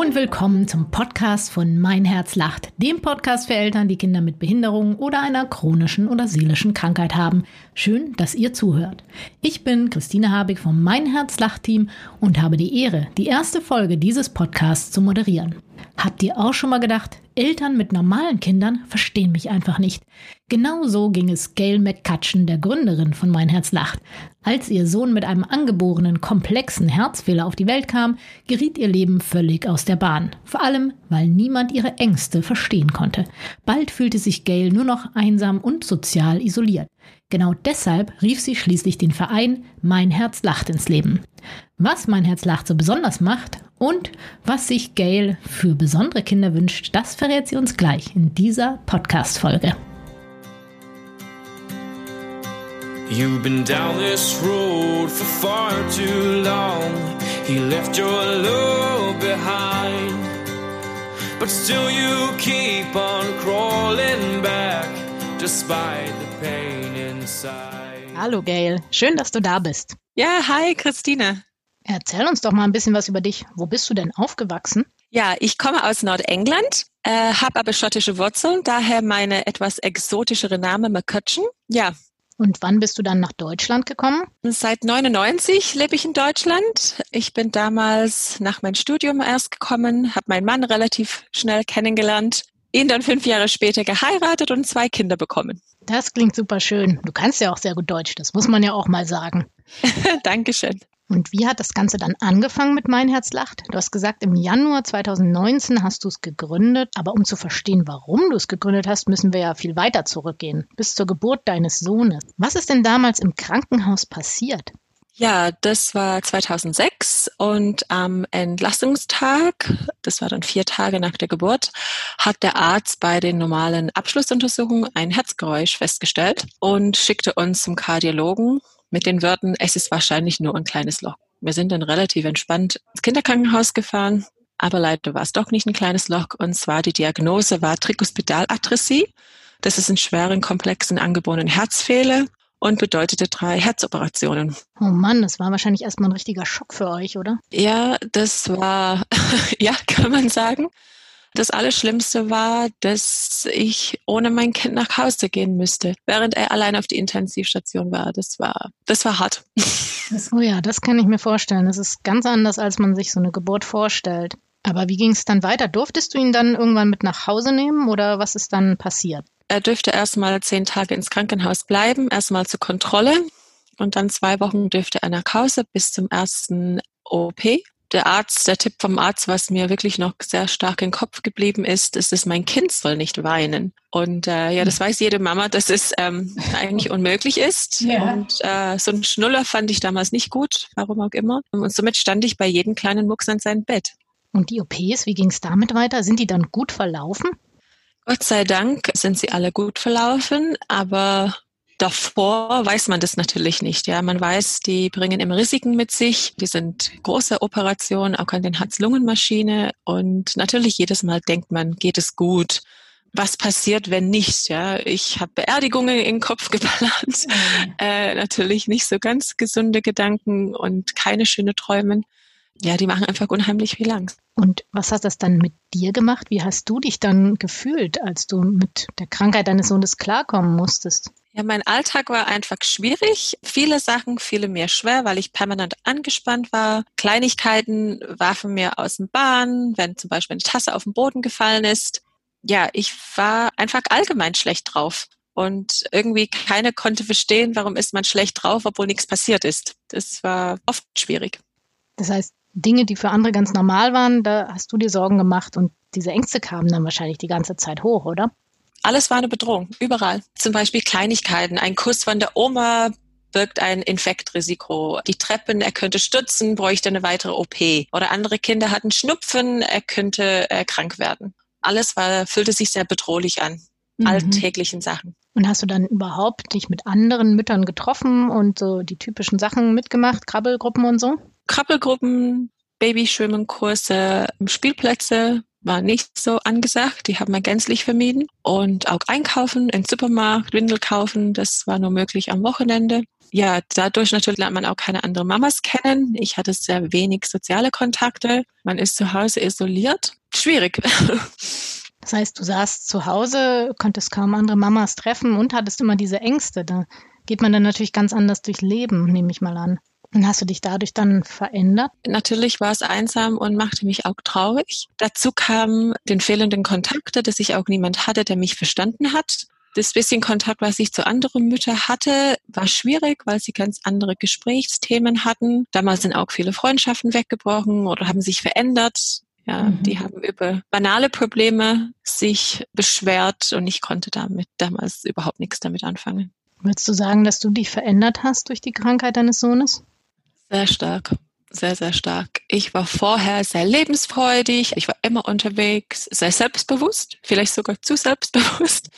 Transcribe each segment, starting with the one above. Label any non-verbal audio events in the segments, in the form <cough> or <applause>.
und willkommen zum Podcast von Mein Herz lacht, dem Podcast für Eltern, die Kinder mit Behinderung oder einer chronischen oder seelischen Krankheit haben. Schön, dass ihr zuhört. Ich bin Christine Habig vom Mein Herz lacht Team und habe die Ehre, die erste Folge dieses Podcasts zu moderieren. Habt ihr auch schon mal gedacht, Eltern mit normalen Kindern verstehen mich einfach nicht? Genau so ging es Gail McCutcheon, der Gründerin von Mein Herz lacht. Als ihr Sohn mit einem angeborenen komplexen Herzfehler auf die Welt kam, geriet ihr Leben völlig aus der Bahn. Vor allem, weil niemand ihre Ängste verstehen konnte. Bald fühlte sich Gail nur noch einsam und sozial isoliert. Genau deshalb rief sie schließlich den Verein Mein Herz lacht ins Leben. Was Mein Herz lacht so besonders macht und was sich Gail für besondere Kinder wünscht, das verrät sie uns gleich in dieser Podcast-Folge. You've been down this road for far too long. He left your love behind. But still you keep on crawling back despite the pain inside. Hallo Gail, schön, dass du da bist. Ja, hi Christine. Erzähl uns doch mal ein bisschen was über dich. Wo bist du denn aufgewachsen? Ja, ich komme aus Nordengland, äh, habe aber schottische Wurzeln, daher meine etwas exotischere Name McCutcheon. Ja. Und wann bist du dann nach Deutschland gekommen? Seit 99 lebe ich in Deutschland. Ich bin damals nach meinem Studium erst gekommen, habe meinen Mann relativ schnell kennengelernt, ihn dann fünf Jahre später geheiratet und zwei Kinder bekommen. Das klingt super schön. Du kannst ja auch sehr gut Deutsch, das muss man ja auch mal sagen. <laughs> Dankeschön. Und wie hat das Ganze dann angefangen mit Mein Herz lacht? Du hast gesagt, im Januar 2019 hast du es gegründet, aber um zu verstehen, warum du es gegründet hast, müssen wir ja viel weiter zurückgehen, bis zur Geburt deines Sohnes. Was ist denn damals im Krankenhaus passiert? Ja, das war 2006 und am Entlastungstag, das war dann vier Tage nach der Geburt, hat der Arzt bei den normalen Abschlussuntersuchungen ein Herzgeräusch festgestellt und schickte uns zum Kardiologen mit den Wörtern, es ist wahrscheinlich nur ein kleines Loch. Wir sind dann relativ entspannt ins Kinderkrankenhaus gefahren, aber leider war es doch nicht ein kleines Loch und zwar die Diagnose war Trikospitalatresie. Das ist ein schweren, komplexen, angeborenen Herzfehler und bedeutete drei Herzoperationen. Oh Mann, das war wahrscheinlich erstmal ein richtiger Schock für euch, oder? Ja, das war, <laughs> ja, kann man sagen. Das Allerschlimmste war, dass ich ohne mein Kind nach Hause gehen müsste, während er allein auf die Intensivstation war. Das war, das war hart. <laughs> oh ja, das kann ich mir vorstellen. Das ist ganz anders, als man sich so eine Geburt vorstellt. Aber wie ging es dann weiter? Durftest du ihn dann irgendwann mit nach Hause nehmen oder was ist dann passiert? Er dürfte erstmal zehn Tage ins Krankenhaus bleiben, erstmal zur Kontrolle und dann zwei Wochen dürfte er nach Hause bis zum ersten OP der Arzt, der Tipp vom Arzt, was mir wirklich noch sehr stark im Kopf geblieben ist, ist, dass mein Kind soll nicht weinen. Und äh, ja, das weiß jede Mama, dass es ähm, <laughs> eigentlich unmöglich ist. Ja. Und äh, so ein Schnuller fand ich damals nicht gut, warum auch immer. Und somit stand ich bei jedem kleinen Mucks an seinem Bett. Und die OPs, wie ging es damit weiter? Sind die dann gut verlaufen? Gott sei Dank sind sie alle gut verlaufen, aber Davor weiß man das natürlich nicht. Ja, man weiß, die bringen immer Risiken mit sich. Die sind große Operationen, auch an den Herz-Lungen-Maschine. Und natürlich jedes Mal denkt man, geht es gut? Was passiert, wenn nicht? Ja, ich habe Beerdigungen in den Kopf geplant. Mhm. Äh, natürlich nicht so ganz gesunde Gedanken und keine schöne Träume. Ja, die machen einfach unheimlich viel Angst. Und was hat das dann mit dir gemacht? Wie hast du dich dann gefühlt, als du mit der Krankheit deines Sohnes klarkommen musstest? Ja, mein Alltag war einfach schwierig. Viele Sachen fielen mir schwer, weil ich permanent angespannt war. Kleinigkeiten warfen mir aus dem Bahn, wenn zum Beispiel eine Tasse auf den Boden gefallen ist. Ja, ich war einfach allgemein schlecht drauf. Und irgendwie keiner konnte verstehen, warum ist man schlecht drauf, obwohl nichts passiert ist. Das war oft schwierig. Das heißt, Dinge, die für andere ganz normal waren, da hast du dir Sorgen gemacht und diese Ängste kamen dann wahrscheinlich die ganze Zeit hoch, oder? Alles war eine Bedrohung, überall. Zum Beispiel Kleinigkeiten. Ein Kuss von der Oma birgt ein Infektrisiko. Die Treppen, er könnte stützen, bräuchte eine weitere OP. Oder andere Kinder hatten Schnupfen, er könnte äh, krank werden. Alles war, fühlte sich sehr bedrohlich an. Mhm. Alltäglichen Sachen. Und hast du dann überhaupt dich mit anderen Müttern getroffen und so die typischen Sachen mitgemacht, Krabbelgruppen und so? Krabbelgruppen, Babyschwimmenkurse, Spielplätze, war nicht so angesagt. Die haben wir gänzlich vermieden. Und auch einkaufen im Supermarkt, Windel kaufen, das war nur möglich am Wochenende. Ja, dadurch natürlich lernt man auch keine anderen Mamas kennen. Ich hatte sehr wenig soziale Kontakte. Man ist zu Hause isoliert. Schwierig. <laughs> Das heißt, du saßt zu Hause, konntest kaum andere Mamas treffen und hattest immer diese Ängste. Da geht man dann natürlich ganz anders durchs Leben, nehme ich mal an. Und hast du dich dadurch dann verändert? Natürlich war es einsam und machte mich auch traurig. Dazu kam den fehlenden Kontakte, dass ich auch niemand hatte, der mich verstanden hat. Das bisschen Kontakt, was ich zu anderen Müttern hatte, war schwierig, weil sie ganz andere Gesprächsthemen hatten. Damals sind auch viele Freundschaften weggebrochen oder haben sich verändert. Ja, mhm. die haben über banale Probleme sich beschwert und ich konnte damit damals überhaupt nichts damit anfangen. Würdest du sagen, dass du dich verändert hast durch die Krankheit deines Sohnes? Sehr stark. Sehr, sehr stark. Ich war vorher sehr lebensfreudig. Ich war immer unterwegs, sehr selbstbewusst, vielleicht sogar zu selbstbewusst.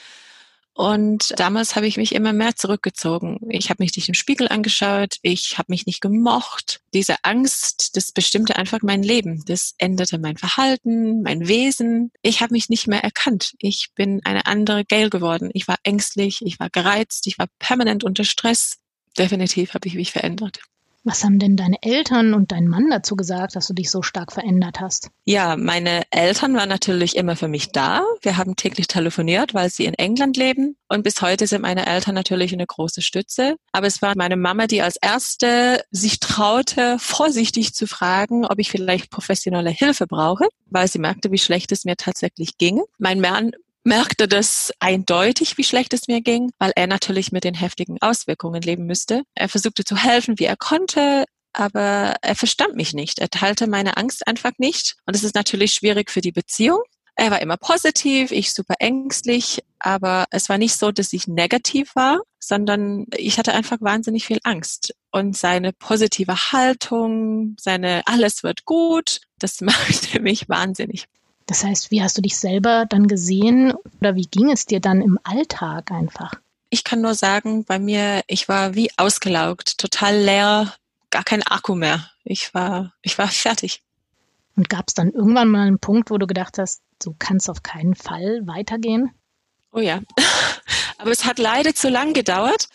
Und damals habe ich mich immer mehr zurückgezogen. Ich habe mich nicht im Spiegel angeschaut, ich habe mich nicht gemocht. Diese Angst, das bestimmte einfach mein Leben. Das änderte mein Verhalten, mein Wesen. Ich habe mich nicht mehr erkannt. Ich bin eine andere Gail geworden. Ich war ängstlich, ich war gereizt, ich war permanent unter Stress. Definitiv habe ich mich verändert. Was haben denn deine Eltern und dein Mann dazu gesagt, dass du dich so stark verändert hast? Ja, meine Eltern waren natürlich immer für mich da. Wir haben täglich telefoniert, weil sie in England leben. Und bis heute sind meine Eltern natürlich eine große Stütze. Aber es war meine Mama, die als erste sich traute, vorsichtig zu fragen, ob ich vielleicht professionelle Hilfe brauche, weil sie merkte, wie schlecht es mir tatsächlich ging. Mein Mann merkte das eindeutig, wie schlecht es mir ging, weil er natürlich mit den heftigen Auswirkungen leben müsste. Er versuchte zu helfen, wie er konnte, aber er verstand mich nicht. Er teilte meine Angst einfach nicht. Und es ist natürlich schwierig für die Beziehung. Er war immer positiv, ich super ängstlich, aber es war nicht so, dass ich negativ war, sondern ich hatte einfach wahnsinnig viel Angst. Und seine positive Haltung, seine alles wird gut, das <laughs> machte mich wahnsinnig. Das heißt, wie hast du dich selber dann gesehen oder wie ging es dir dann im Alltag einfach? Ich kann nur sagen, bei mir, ich war wie ausgelaugt, total leer, gar kein Akku mehr. Ich war, ich war <laughs> fertig. Und gab es dann irgendwann mal einen Punkt, wo du gedacht hast, du kannst auf keinen Fall weitergehen? Oh ja. <laughs> Aber es hat leider zu lang gedauert.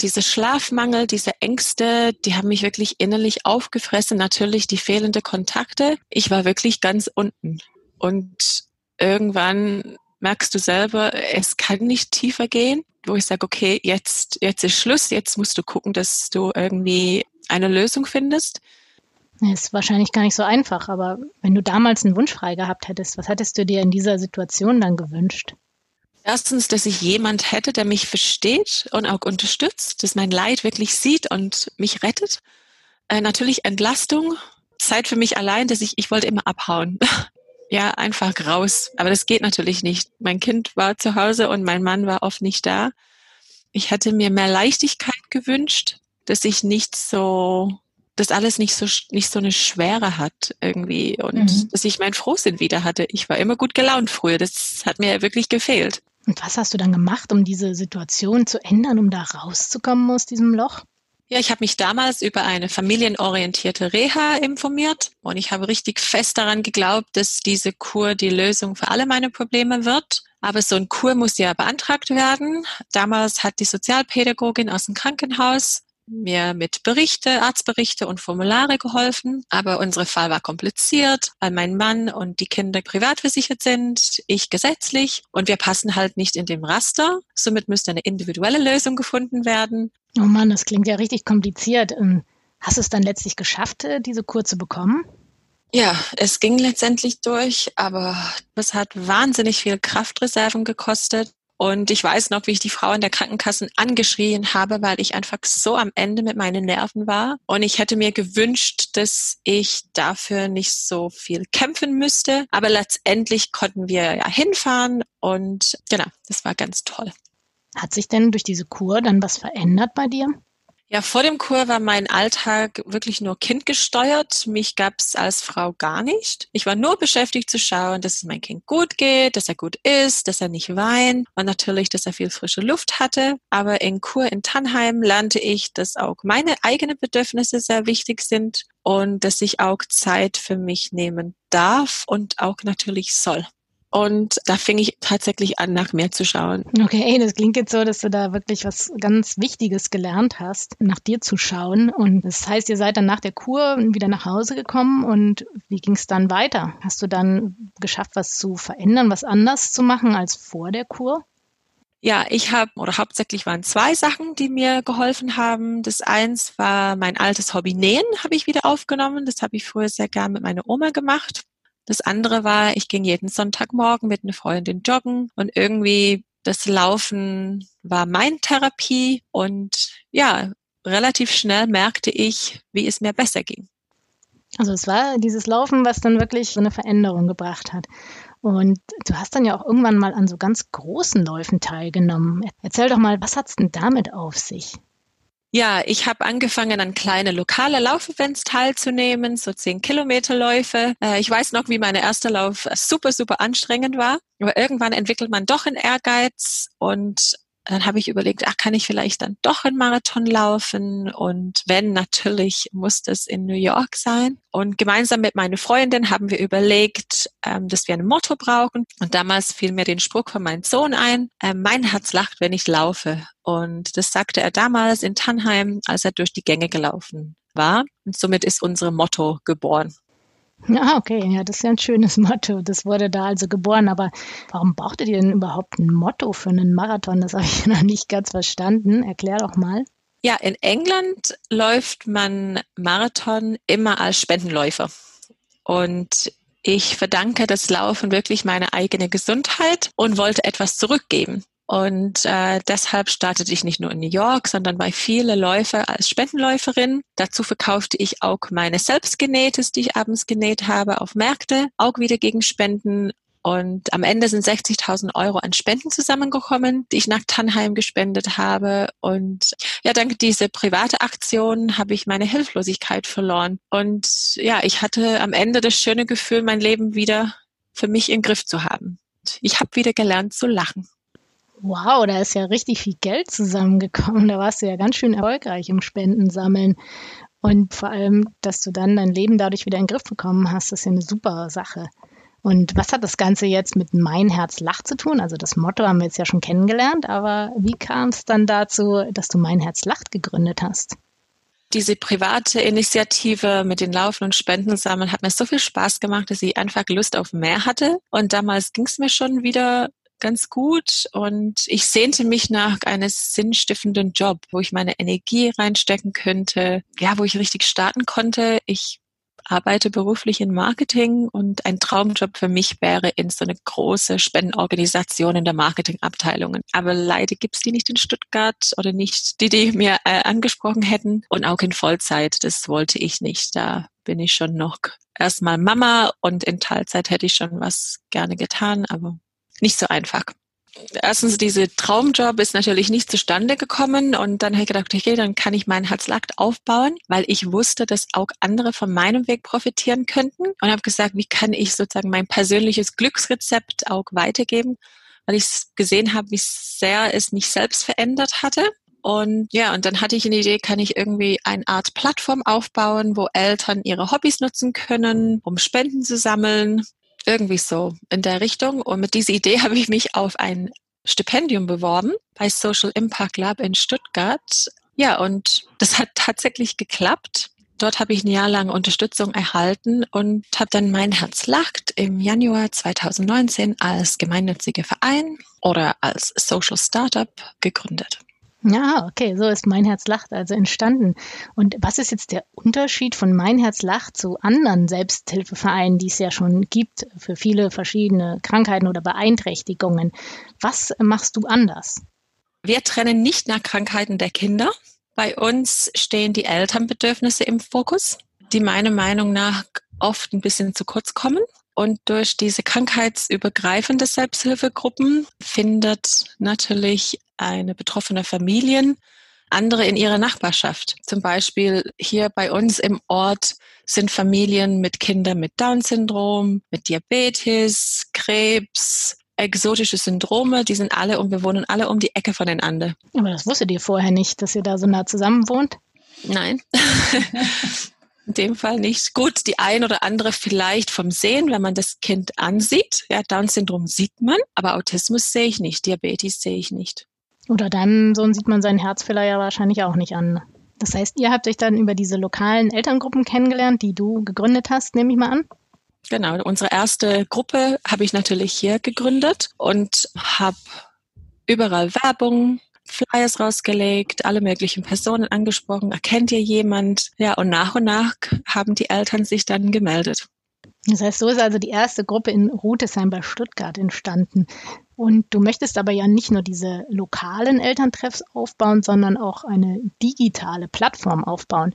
Diese Schlafmangel, diese Ängste, die haben mich wirklich innerlich aufgefressen. Natürlich die fehlende Kontakte. Ich war wirklich ganz unten. Und irgendwann merkst du selber, es kann nicht tiefer gehen, wo ich sage, okay, jetzt, jetzt ist Schluss, jetzt musst du gucken, dass du irgendwie eine Lösung findest. Ist wahrscheinlich gar nicht so einfach, aber wenn du damals einen Wunsch frei gehabt hättest, was hättest du dir in dieser Situation dann gewünscht? Erstens, dass ich jemand hätte, der mich versteht und auch unterstützt, dass mein Leid wirklich sieht und mich rettet. Äh, natürlich Entlastung, Zeit für mich allein, dass ich, ich wollte immer abhauen. <laughs> ja, einfach raus. Aber das geht natürlich nicht. Mein Kind war zu Hause und mein Mann war oft nicht da. Ich hätte mir mehr Leichtigkeit gewünscht, dass ich nicht so, dass alles nicht so, nicht so eine Schwere hat irgendwie und mhm. dass ich mein Frohsinn wieder hatte. Ich war immer gut gelaunt früher. Das hat mir wirklich gefehlt. Und was hast du dann gemacht, um diese Situation zu ändern, um da rauszukommen aus diesem Loch? Ja, ich habe mich damals über eine familienorientierte Reha informiert und ich habe richtig fest daran geglaubt, dass diese Kur die Lösung für alle meine Probleme wird. Aber so ein Kur muss ja beantragt werden. Damals hat die Sozialpädagogin aus dem Krankenhaus mir mit Berichte, Arztberichte und Formulare geholfen. Aber unser Fall war kompliziert, weil mein Mann und die Kinder privat versichert sind, ich gesetzlich und wir passen halt nicht in dem Raster. Somit müsste eine individuelle Lösung gefunden werden. Oh Mann, das klingt ja richtig kompliziert. Ähm, hast du es dann letztlich geschafft, äh, diese Kur zu bekommen? Ja, es ging letztendlich durch, aber es hat wahnsinnig viel Kraftreserven gekostet. Und ich weiß noch, wie ich die Frau in der Krankenkasse angeschrien habe, weil ich einfach so am Ende mit meinen Nerven war. Und ich hätte mir gewünscht, dass ich dafür nicht so viel kämpfen müsste. Aber letztendlich konnten wir ja hinfahren und genau, das war ganz toll. Hat sich denn durch diese Kur dann was verändert bei dir? Ja, vor dem Kur war mein Alltag wirklich nur kindgesteuert. Mich gab es als Frau gar nicht. Ich war nur beschäftigt zu schauen, dass es mein Kind gut geht, dass er gut isst, dass er nicht weint und natürlich, dass er viel frische Luft hatte. Aber in Kur in Tannheim lernte ich, dass auch meine eigenen Bedürfnisse sehr wichtig sind und dass ich auch Zeit für mich nehmen darf und auch natürlich soll. Und da fing ich tatsächlich an, nach mehr zu schauen. Okay, das klingt jetzt so, dass du da wirklich was ganz Wichtiges gelernt hast, nach dir zu schauen. Und das heißt, ihr seid dann nach der Kur wieder nach Hause gekommen und wie ging es dann weiter? Hast du dann geschafft, was zu verändern, was anders zu machen als vor der Kur? Ja, ich habe, oder hauptsächlich waren zwei Sachen, die mir geholfen haben. Das eins war mein altes Hobby Nähen, habe ich wieder aufgenommen. Das habe ich früher sehr gern mit meiner Oma gemacht. Das andere war, ich ging jeden Sonntagmorgen mit einer Freundin joggen und irgendwie das Laufen war mein Therapie und ja, relativ schnell merkte ich, wie es mir besser ging. Also es war dieses Laufen, was dann wirklich so eine Veränderung gebracht hat. Und du hast dann ja auch irgendwann mal an so ganz großen Läufen teilgenommen. Erzähl doch mal, was hat's denn damit auf sich? Ja, ich habe angefangen, an kleine lokale Laufevents teilzunehmen, so zehn Kilometerläufe. Äh, ich weiß noch, wie mein erster Lauf super, super anstrengend war. Aber irgendwann entwickelt man doch einen Ehrgeiz und dann habe ich überlegt, ach, kann ich vielleicht dann doch einen Marathon laufen? Und wenn, natürlich muss das in New York sein. Und gemeinsam mit meiner Freundin haben wir überlegt, ähm, dass wir ein Motto brauchen. Und damals fiel mir den Spruch von meinem Sohn ein, äh, mein Herz lacht, wenn ich laufe. Und das sagte er damals in Tannheim, als er durch die Gänge gelaufen war. Und somit ist unser Motto geboren. Ah, okay, ja, das ist ja ein schönes <laughs> Motto. Das wurde da also geboren. Aber warum brauchtet ihr denn überhaupt ein Motto für einen Marathon? Das habe ich <laughs> noch nicht ganz verstanden. Erklär doch mal. Ja, in England läuft man Marathon immer als Spendenläufer. Und ich verdanke das Laufen wirklich meiner eigenen Gesundheit und wollte etwas zurückgeben. Und äh, deshalb startete ich nicht nur in New York, sondern bei vielen Läufer als Spendenläuferin. Dazu verkaufte ich auch meine Selbstgenähtes, die ich abends genäht habe, auf Märkte, auch wieder gegen Spenden. Und am Ende sind 60.000 Euro an Spenden zusammengekommen, die ich nach Tannheim gespendet habe. Und ja, dank dieser private Aktion habe ich meine Hilflosigkeit verloren. Und ja, ich hatte am Ende das schöne Gefühl, mein Leben wieder für mich im Griff zu haben. Ich habe wieder gelernt zu lachen. Wow, da ist ja richtig viel Geld zusammengekommen. Da warst du ja ganz schön erfolgreich im Spendensammeln. Und vor allem, dass du dann dein Leben dadurch wieder in den Griff bekommen hast, ist ja eine super Sache. Und was hat das Ganze jetzt mit Mein Herz lacht zu tun? Also das Motto haben wir jetzt ja schon kennengelernt, aber wie kam es dann dazu, dass du Mein Herz lacht gegründet hast? Diese private Initiative mit den Laufen und Spendensammeln hat mir so viel Spaß gemacht, dass ich einfach Lust auf mehr hatte. Und damals ging es mir schon wieder ganz gut und ich sehnte mich nach einem sinnstiftenden Job, wo ich meine Energie reinstecken könnte, ja, wo ich richtig starten konnte. Ich arbeite beruflich in Marketing und ein Traumjob für mich wäre in so eine große Spendenorganisation in der Marketingabteilungen. Aber leider gibt's die nicht in Stuttgart oder nicht die, die mir äh, angesprochen hätten und auch in Vollzeit. Das wollte ich nicht. Da bin ich schon noch erstmal Mama und in Teilzeit hätte ich schon was gerne getan, aber nicht so einfach. Erstens, diese Traumjob ist natürlich nicht zustande gekommen und dann habe ich gedacht, okay, dann kann ich meinen Herzlakt aufbauen, weil ich wusste, dass auch andere von meinem Weg profitieren könnten und habe gesagt, wie kann ich sozusagen mein persönliches Glücksrezept auch weitergeben, weil ich gesehen habe, wie sehr es mich selbst verändert hatte. Und ja, und dann hatte ich eine Idee, kann ich irgendwie eine Art Plattform aufbauen, wo Eltern ihre Hobbys nutzen können, um Spenden zu sammeln irgendwie so in der Richtung. Und mit dieser Idee <laughs> habe ich mich auf ein Stipendium beworben bei Social Impact Lab in Stuttgart. Ja, und das hat tatsächlich geklappt. Dort habe ich ein Jahr lang Unterstützung erhalten und habe dann Mein Herz lacht im Januar 2019 als gemeinnützige Verein oder als Social Startup gegründet. Ja, okay, so ist Mein Herz lacht also entstanden. Und was ist jetzt der Unterschied von Mein Herz lacht zu anderen Selbsthilfevereinen, die es ja schon gibt für viele verschiedene Krankheiten oder Beeinträchtigungen? Was machst du anders? Wir trennen nicht nach Krankheiten der Kinder. Bei uns stehen die Elternbedürfnisse im Fokus, die meiner Meinung nach oft ein bisschen zu kurz kommen. Und durch diese krankheitsübergreifende Selbsthilfegruppen findet natürlich eine betroffene Familien andere in ihrer Nachbarschaft. Zum Beispiel hier bei uns im Ort sind Familien mit Kindern mit Down-Syndrom, mit Diabetes, Krebs, exotische Syndrome, die sind alle und wir wohnen alle um die Ecke voneinander. Aber das wusstet ihr vorher nicht, dass ihr da so nah zusammen wohnt? Nein. <laughs> In dem Fall nicht. Gut, die ein oder andere vielleicht vom Sehen, wenn man das Kind ansieht. Ja, Down-Syndrom sieht man, aber Autismus sehe ich nicht, Diabetes sehe ich nicht. Oder deinem Sohn sieht man seinen Herzfehler ja wahrscheinlich auch nicht an. Das heißt, ihr habt euch dann über diese lokalen Elterngruppen kennengelernt, die du gegründet hast, nehme ich mal an? Genau, unsere erste Gruppe habe ich natürlich hier gegründet und habe überall Werbung, Flyers rausgelegt, alle möglichen Personen angesprochen, erkennt ihr jemand? Ja, und nach und nach haben die Eltern sich dann gemeldet. Das heißt, so ist also die erste Gruppe in Rutesheim bei Stuttgart entstanden. Und du möchtest aber ja nicht nur diese lokalen Elterntreffs aufbauen, sondern auch eine digitale Plattform aufbauen.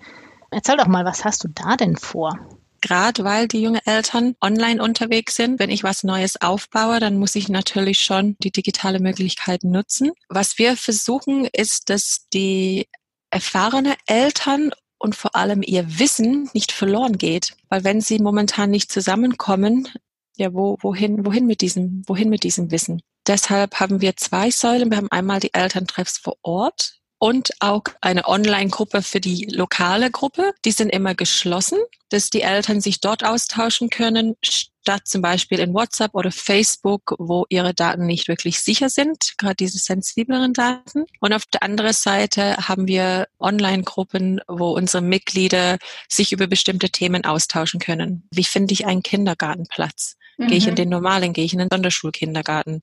Erzähl doch mal, was hast du da denn vor? Gerade weil die jungen Eltern online unterwegs sind, wenn ich was Neues aufbaue, dann muss ich natürlich schon die digitale Möglichkeiten nutzen. Was wir versuchen, ist, dass die erfahrene Eltern und vor allem ihr Wissen nicht verloren geht. Weil wenn sie momentan nicht zusammenkommen, ja, wo, wohin, wohin mit diesem, wohin mit diesem Wissen? Deshalb haben wir zwei Säulen. Wir haben einmal die Elterntreffs vor Ort und auch eine Online-Gruppe für die lokale Gruppe. Die sind immer geschlossen, dass die Eltern sich dort austauschen können, statt zum Beispiel in WhatsApp oder Facebook, wo ihre Daten nicht wirklich sicher sind, gerade diese sensibleren Daten. Und auf der anderen Seite haben wir Online-Gruppen, wo unsere Mitglieder sich über bestimmte Themen austauschen können. Wie finde ich einen Kindergartenplatz? Mhm. Gehe ich in mhm. den normalen, gehe ich in den Sonderschulkindergarten?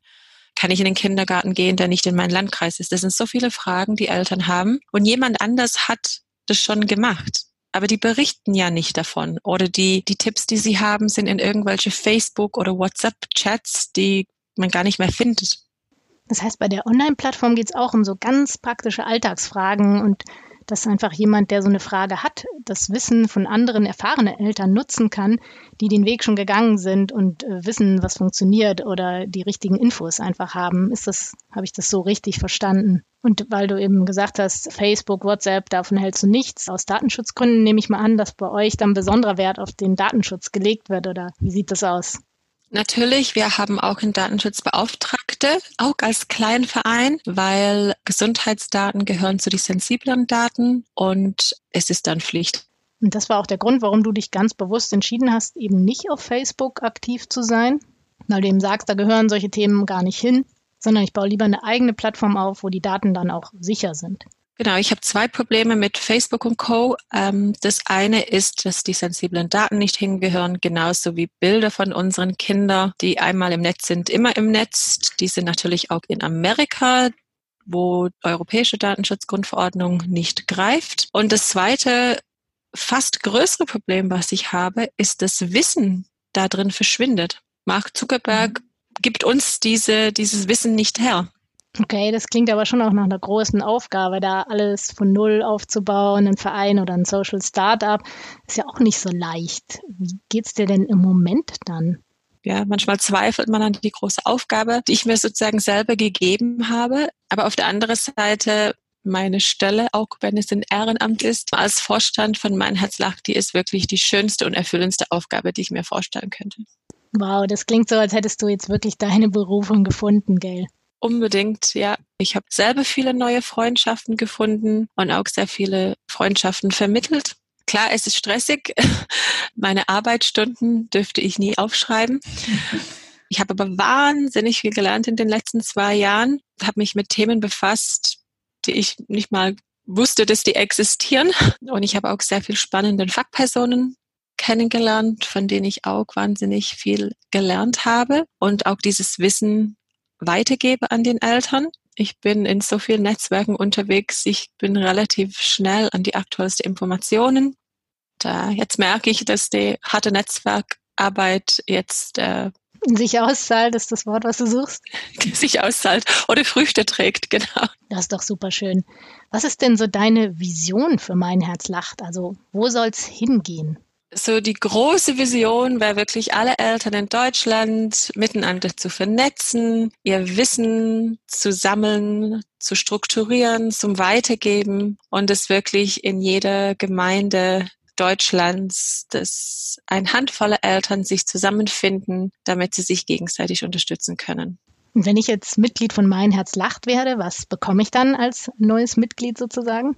Kann ich in den Kindergarten gehen, der nicht in meinem Landkreis ist? Das sind so viele Fragen, die Eltern haben. Und jemand anders hat das schon gemacht. Aber die berichten ja nicht davon. Oder die, die Tipps, die sie haben, sind in irgendwelche Facebook- oder WhatsApp-Chats, die man gar nicht mehr findet. Das heißt, bei der Online-Plattform geht es auch um so ganz praktische Alltagsfragen und dass einfach jemand, der so eine Frage hat, das Wissen von anderen erfahrenen Eltern nutzen kann, die den Weg schon gegangen sind und äh, wissen, was funktioniert oder die richtigen Infos einfach haben. Ist das, habe ich das so richtig verstanden? Und weil du eben gesagt hast, Facebook, WhatsApp, davon hältst du nichts. Aus Datenschutzgründen nehme ich mal an, dass bei euch dann besonderer Wert auf den Datenschutz gelegt wird, oder wie sieht das aus? Natürlich, wir haben auch einen Datenschutzbeauftragte, auch als Kleinverein, weil Gesundheitsdaten gehören zu den sensiblen Daten und es ist dann Pflicht. Und das war auch der Grund, warum du dich ganz bewusst entschieden hast, eben nicht auf Facebook aktiv zu sein, weil du eben sagst, da gehören solche Themen gar nicht hin, sondern ich baue lieber eine eigene Plattform auf, wo die Daten dann auch sicher sind. Genau, ich habe zwei Probleme mit Facebook und Co. Ähm, das eine ist, dass die sensiblen Daten nicht hingehören, genauso wie Bilder von unseren Kindern, die einmal im Netz sind, immer im Netz. Die sind natürlich auch in Amerika, wo europäische Datenschutzgrundverordnung nicht greift. Und das zweite, fast größere Problem, was ich habe, ist das Wissen da drin verschwindet. Mark Zuckerberg mhm. gibt uns diese, dieses Wissen nicht her. Okay, das klingt aber schon auch nach einer großen Aufgabe, da alles von Null aufzubauen, ein Verein oder ein Social Startup. Ist ja auch nicht so leicht. Wie geht's dir denn im Moment dann? Ja, manchmal zweifelt man an die große Aufgabe, die ich mir sozusagen selber gegeben habe. Aber auf der anderen Seite meine Stelle, auch wenn es ein Ehrenamt ist, als Vorstand von Mein Herz lacht, die ist wirklich die schönste und erfüllendste Aufgabe, die ich mir vorstellen könnte. Wow, das klingt so, als hättest du jetzt wirklich deine Berufung gefunden, gell? Unbedingt, ja. Ich habe selber viele neue Freundschaften gefunden und auch sehr viele Freundschaften vermittelt. Klar, es ist stressig. <laughs> Meine Arbeitsstunden dürfte ich nie aufschreiben. <laughs> Ich habe aber wahnsinnig viel gelernt in den letzten zwei Jahren, habe mich mit Themen befasst, die ich nicht mal wusste, dass die existieren. Und ich habe auch sehr viel spannende Fachpersonen kennengelernt, von denen ich auch wahnsinnig viel gelernt habe und auch dieses Wissen weitergebe an den Eltern. Ich bin in so vielen Netzwerken unterwegs. Ich bin relativ schnell an die aktuellsten Informationen. Da jetzt merke ich, dass die harte Netzwerkarbeit jetzt äh, sich auszahlt, ist das Wort, was du suchst? <laughs> sich auszahlt oder Früchte trägt, <laughs> genau. Das ist doch super schön. Was ist denn so deine Vision für mein Herz lacht? Also wo soll es hingehen? So die große Vision wäre wirklich alle Eltern in Deutschland miteinander zu vernetzen, ihr Wissen zu sammeln, zu strukturieren, zum Weitergeben und es wirklich in jeder Gemeinde Deutschlands, dass ein Handvoller Eltern sich zusammenfinden, damit sie sich gegenseitig unterstützen können. Und wenn ich jetzt Mitglied von Mein Herz lacht werde, was bekomme ich dann als neues Mitglied sozusagen?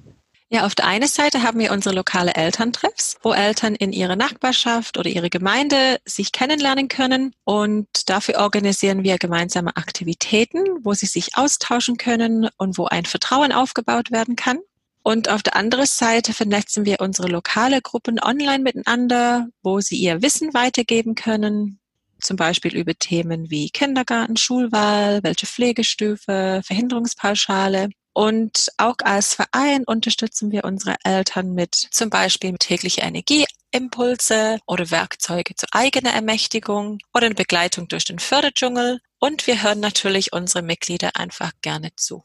Ja, auf der einen Seite haben wir unsere lokale Elterntreffs, wo Eltern in ihrer Nachbarschaft oder ihre Gemeinde sich kennenlernen können. Und dafür organisieren wir gemeinsame Aktivitäten, wo sie sich austauschen können und wo ein Vertrauen aufgebaut werden kann. Und auf der anderen Seite vernetzen wir unsere lokale Gruppen online miteinander, wo sie ihr Wissen weitergeben können, zum Beispiel über Themen wie Kindergarten, Schulwahl, welche Pflegestufe, Verhinderungspauschale. Und auch als Verein unterstützen wir unsere Eltern mit zum Beispiel tägliche Energieimpulse oder Werkzeuge zur eigenen Ermächtigung oder eine Begleitung durch den Förderdschungel. Und wir hören natürlich unsere Mitglieder einfach gerne zu.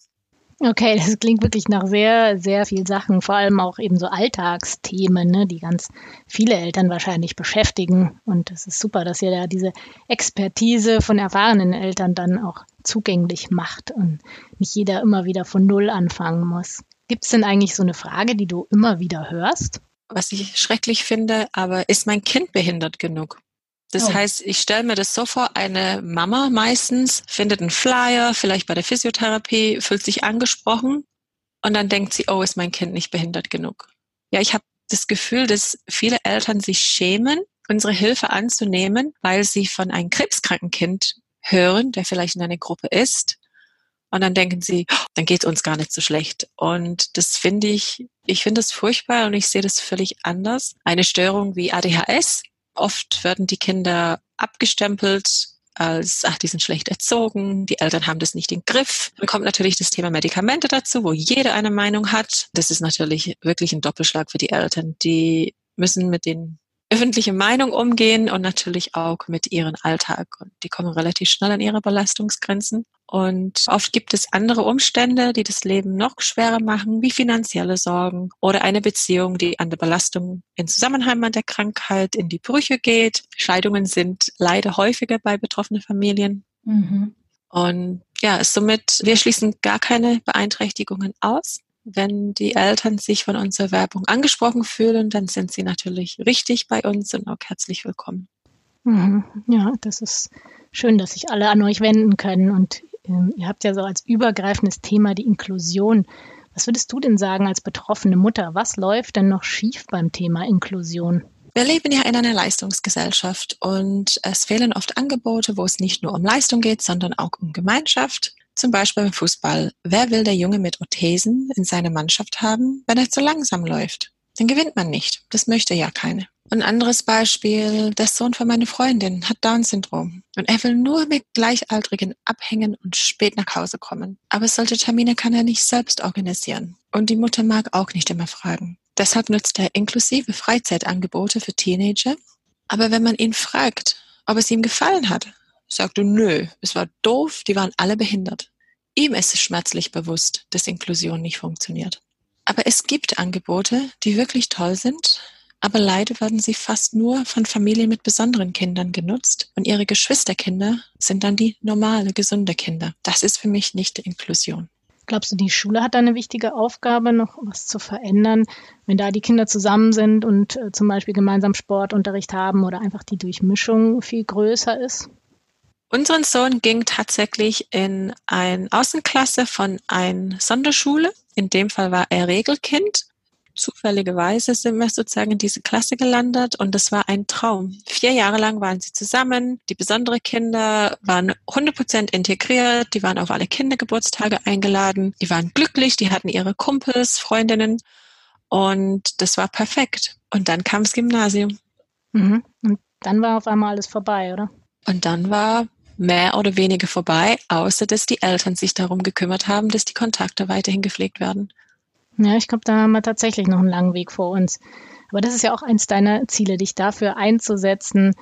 Okay, <laughs> das klingt wirklich nach sehr, sehr viel Sachen, vor allem auch eben so Alltagsthemen, ne, die ganz viele Eltern wahrscheinlich beschäftigen. Und es ist super, dass ihr da diese Expertise von erfahrenen Eltern dann auch zugänglich macht und nicht jeder immer wieder von Null anfangen muss. Gibt es denn eigentlich so eine Frage, die du immer wieder hörst? Was ich schrecklich finde, aber ist mein Kind behindert genug? Das oh. heißt, ich stelle mir das so vor, eine Mama meistens findet einen Flyer, vielleicht bei der Physiotherapie, fühlt sich angesprochen und dann denkt sie, oh, ist mein Kind nicht behindert genug. Ja, ich habe das Gefühl, dass viele Eltern sich schämen, unsere Hilfe anzunehmen, weil sie von einem krebskranken Kind hören, der vielleicht in einer Gruppe ist. Und dann denken sie, oh, dann geht es uns gar nicht so schlecht. Und das finde ich, ich finde es furchtbar und ich sehe das völlig anders. Eine Störung wie ADHS Oft werden die Kinder abgestempelt als, ach, die sind schlecht erzogen, die Eltern haben das nicht im Griff. Dann kommt natürlich das Thema Medikamente dazu, wo jeder eine Meinung hat. Das ist natürlich wirklich ein Doppelschlag für die Eltern. Die müssen mit den öffentlichen Meinung umgehen und natürlich auch mit ihrem Alltag. Und die kommen relativ schnell an ihre Belastungsgrenzen. Und oft gibt es andere Umstände, die das Leben noch schwerer machen, wie finanzielle Sorgen oder eine Beziehung, die an der Belastung in Zusammenhang mit der Krankheit in die Brüche geht. Scheidungen sind leider häufiger bei betroffenen Familien. Mhm. Und ja, somit, wir schließen gar keine Beeinträchtigungen aus. Wenn die Eltern sich von unserer Werbung angesprochen fühlen, dann sind sie natürlich richtig bei uns und auch herzlich willkommen. Mhm. Ja, das ist schön, dass sich alle an euch wenden können und ähm, ihr habt ja so als übergreifendes Thema die Inklusion. Was würdest du denn sagen als betroffene Mutter? Was läuft denn noch schief beim Thema Inklusion? Wir leben ja in einer Leistungsgesellschaft und es fehlen oft Angebote, wo es nicht nur um Leistung geht, sondern auch um Gemeinschaft. Zum Beispiel im Fußball. Wer will der Junge mit Orthesen in seiner Mannschaft haben, wenn er zu langsam läuft? Dann gewinnt man nicht. Das möchte ja keine. Ein anderes Beispiel, der Sohn von meiner Freundin hat Down-Syndrom und er will nur mit Gleichaltrigen abhängen und spät nach Hause kommen. Aber solche Termine kann er nicht selbst organisieren und die Mutter mag auch nicht immer fragen. Deshalb nutzt er inklusive Freizeitangebote für Teenager. Aber wenn man ihn fragt, ob es ihm gefallen hat, sagt er, nö, es war doof, die waren alle behindert. Ihm ist es schmerzlich bewusst, dass Inklusion nicht funktioniert. Aber es gibt Angebote, die wirklich toll sind, aber leider werden sie fast nur von Familien mit besonderen Kindern genutzt und ihre Geschwisterkinder sind dann die normale, gesunde Kinder. Das ist für mich nicht Inklusion. Glaubst du, die Schule hat da eine wichtige Aufgabe, noch was zu verändern, wenn da die Kinder zusammen sind und äh, zum Beispiel gemeinsam Sportunterricht haben oder einfach die Durchmischung viel größer ist? Unseren Sohn ging tatsächlich in eine Außenklasse von einer Sonderschule. In dem Fall war er Regelkind zufälligerweise sind wir sozusagen in diese Klasse gelandet und das war ein Traum. Vier Jahre lang waren sie zusammen. Die besonderen Kinder waren 100% integriert. Die waren auf alle Kindergeburtstage eingeladen. Die waren glücklich. Die hatten ihre Kumpels, Freundinnen und das war perfekt. Und dann kam das Gymnasium. Mhm. Und dann war auf einmal alles vorbei, oder? Und dann war mehr oder weniger vorbei, außer dass die Eltern sich darum gekümmert haben, dass die Kontakte weiterhin gepflegt werden. Ja, ich glaube, da haben wir tatsächlich noch einen langen Weg vor uns. Aber das ist ja auch eins deiner Ziele, dich dafür einzusetzen,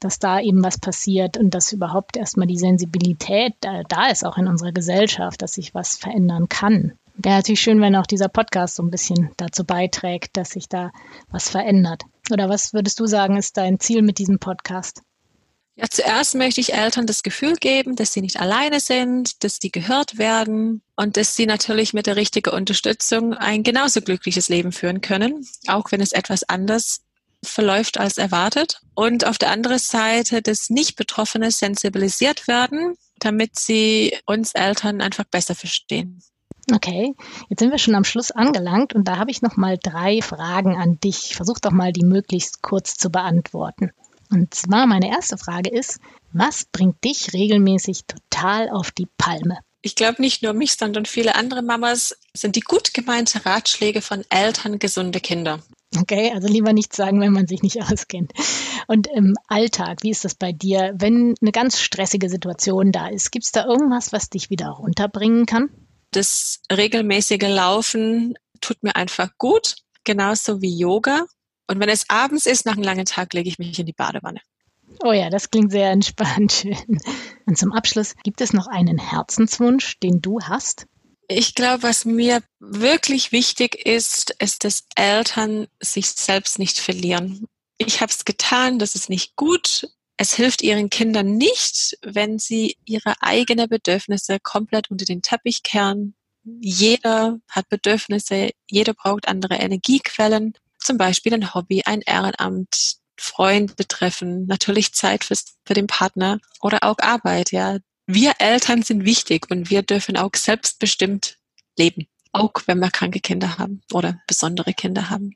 dass da eben was passiert und dass überhaupt erstmal die Sensibilität da, da ist, auch in unserer Gesellschaft, dass sich was verändern kann. Wäre natürlich schön, wenn auch dieser Podcast so ein bisschen dazu beiträgt, dass sich da was verändert. Oder was würdest du sagen, ist dein Ziel mit diesem Podcast? Ja, zuerst möchte ich Eltern das Gefühl geben, dass sie nicht alleine sind, dass die gehört werden und dass sie natürlich mit der richtigen Unterstützung ein genauso glückliches Leben führen können, auch wenn es etwas anders verläuft als erwartet. Und auf der anderen Seite, dass Nicht-Betroffene sensibilisiert werden, damit sie uns Eltern einfach besser verstehen. Okay, jetzt sind wir schon am Schluss angelangt und da habe ich noch mal drei Fragen an dich. Versuch doch mal, die möglichst kurz zu beantworten. Und zwar meine erste Frage ist, was bringt dich regelmäßig total auf die Palme? Ich glaube nicht nur mich, sondern viele andere Mamas sind die gut gemeinte Ratschläge von Eltern gesunde Kinder. Okay, also lieber nichts sagen, wenn man sich nicht <laughs> auskennt. Und im Alltag, wie ist das bei dir, wenn eine ganz stressige Situation da ist? Gibt es da irgendwas, was dich wieder runterbringen kann? Das regelmäßige Laufen tut mir einfach gut, genauso wie Yoga. Und wenn es abends ist, nach einem langen Tag, lege ich mich in die Badewanne. Oh ja, das klingt sehr entspannt. <laughs> Und zum Abschluss, gibt es noch einen Herzenswunsch, den du hast? Ich glaube, was mir wirklich wichtig ist, ist, dass Eltern sich selbst nicht verlieren. Ich habe es getan, das ist nicht gut. Es hilft ihren Kindern nicht, wenn sie ihre eigenen Bedürfnisse komplett unter den Teppich kehren. Jeder hat Bedürfnisse, jeder braucht andere Energiequellen zum Beispiel ein Hobby, ein Ehrenamt, Freund betreffen, natürlich Zeit für, für den Partner oder auch Arbeit, ja. Wir Eltern sind wichtig und wir dürfen auch selbstbestimmt leben, auch wenn wir kranke Kinder haben oder besondere Kinder haben.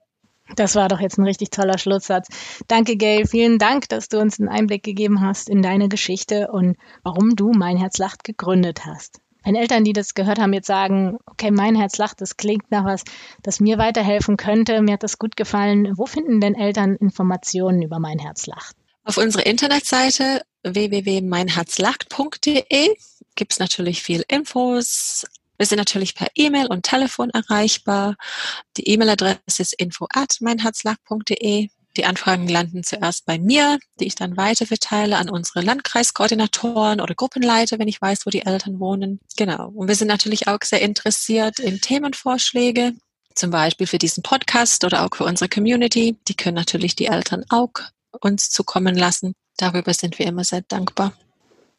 Das war doch jetzt ein richtig toller Schlusssatz. Danke, Gail. Vielen Dank, dass du uns einen Einblick gegeben hast in deine Geschichte und warum du Mein Herz lacht gegründet hast. Wenn Eltern, die das gehört haben, jetzt sagen, okay, mein Herz lacht, das klingt nach was, das mir weiterhelfen könnte, mir hat das gut gefallen, wo finden denn Eltern Informationen über mein Herz lacht? Auf unserer Internetseite www.meinherzlacht.de gibt es natürlich viel Infos. Wir sind natürlich per E-Mail und Telefon erreichbar. Die E-Mail-Adresse ist info at meinherzlacht.de. Die Anfragen landen zuerst bei mir, die ich dann weiter verteile an unsere Landkreiskoordinatoren oder Gruppenleiter, wenn ich weiß, wo die Eltern wohnen. Genau. Und wir sind natürlich auch sehr interessiert in Themenvorschläge, zum Beispiel für diesen Podcast oder auch für unsere Community. Die können natürlich die Eltern auch uns zukommen lassen. Darüber sind wir immer sehr dankbar.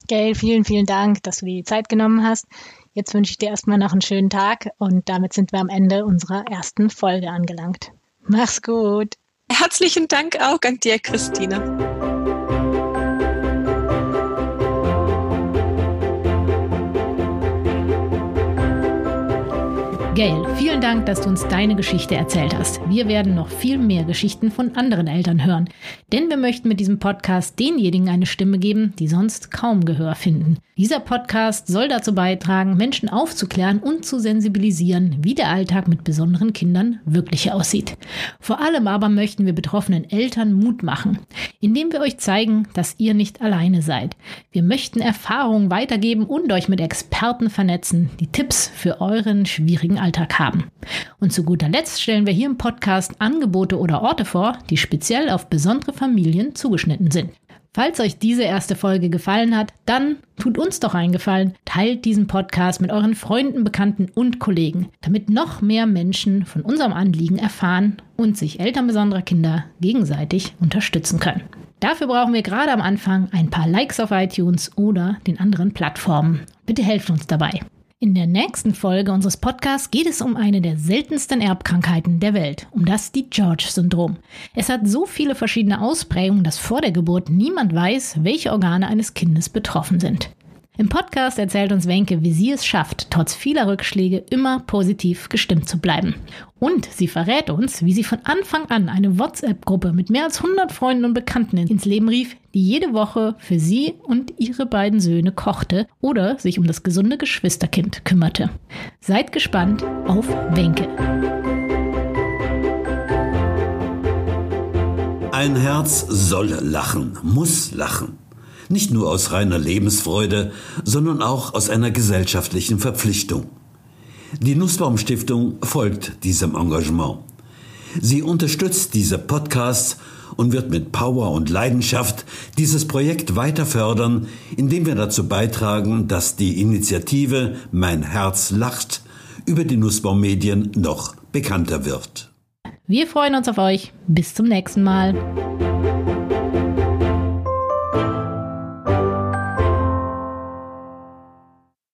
Gail, vielen, vielen Dank, dass du die Zeit genommen hast. Jetzt wünsche ich dir erstmal noch einen schönen Tag und damit sind wir am Ende unserer ersten Folge angelangt. Mach's gut. Herzlichen Dank auch an dir, Christine. Gail, vielen Dank, dass du uns deine Geschichte erzählt hast. Wir werden noch viel mehr Geschichten von anderen Eltern hören, denn wir möchten mit diesem Podcast denjenigen eine Stimme geben, die sonst kaum Gehör finden. Dieser Podcast soll dazu beitragen, Menschen aufzuklären und zu sensibilisieren, wie der Alltag mit besonderen Kindern wirklich aussieht. Vor allem aber möchten wir betroffenen Eltern Mut machen, indem wir euch zeigen, dass ihr nicht alleine seid. Wir möchten Erfahrungen weitergeben und euch mit Experten vernetzen, die Tipps für euren schwierigen Alltag haben. Und zu guter Letzt stellen wir hier im Podcast Angebote oder Orte vor, die speziell auf besondere Familien zugeschnitten sind. Falls euch diese erste Folge gefallen hat, dann tut uns doch einen Gefallen, teilt diesen Podcast mit euren Freunden, Bekannten und Kollegen, damit noch mehr Menschen von unserem Anliegen erfahren und sich Eltern besonderer Kinder gegenseitig unterstützen können. Dafür brauchen wir gerade am Anfang ein paar Likes auf iTunes oder den anderen Plattformen. Bitte helft uns dabei. In der nächsten Folge unseres Podcasts geht es um eine der seltensten Erbkrankheiten der Welt, um das die George-Syndrom. Es hat so viele verschiedene Ausprägungen, dass vor der Geburt niemand weiß, welche Organe eines Kindes betroffen sind. Im Podcast erzählt uns Wenke, wie sie es schafft, trotz vieler Rückschläge immer positiv gestimmt zu bleiben. Und sie verrät uns, wie sie von Anfang an eine WhatsApp-Gruppe mit mehr als 100 Freunden und Bekannten ins Leben rief, die jede Woche für sie und ihre beiden Söhne kochte oder sich um das gesunde Geschwisterkind kümmerte. Seid gespannt auf Wenke. Ein Herz soll lachen, muss lachen. Nicht nur aus reiner Lebensfreude, sondern auch aus einer gesellschaftlichen Verpflichtung. Die Nussbaum Stiftung folgt diesem Engagement. Sie unterstützt diese Podcasts und wird mit Power und Leidenschaft dieses Projekt weiter fördern, indem wir dazu beitragen, dass die Initiative Mein Herz lacht über die Nussbaum noch bekannter wird. Wir freuen uns auf euch. Bis zum nächsten Mal.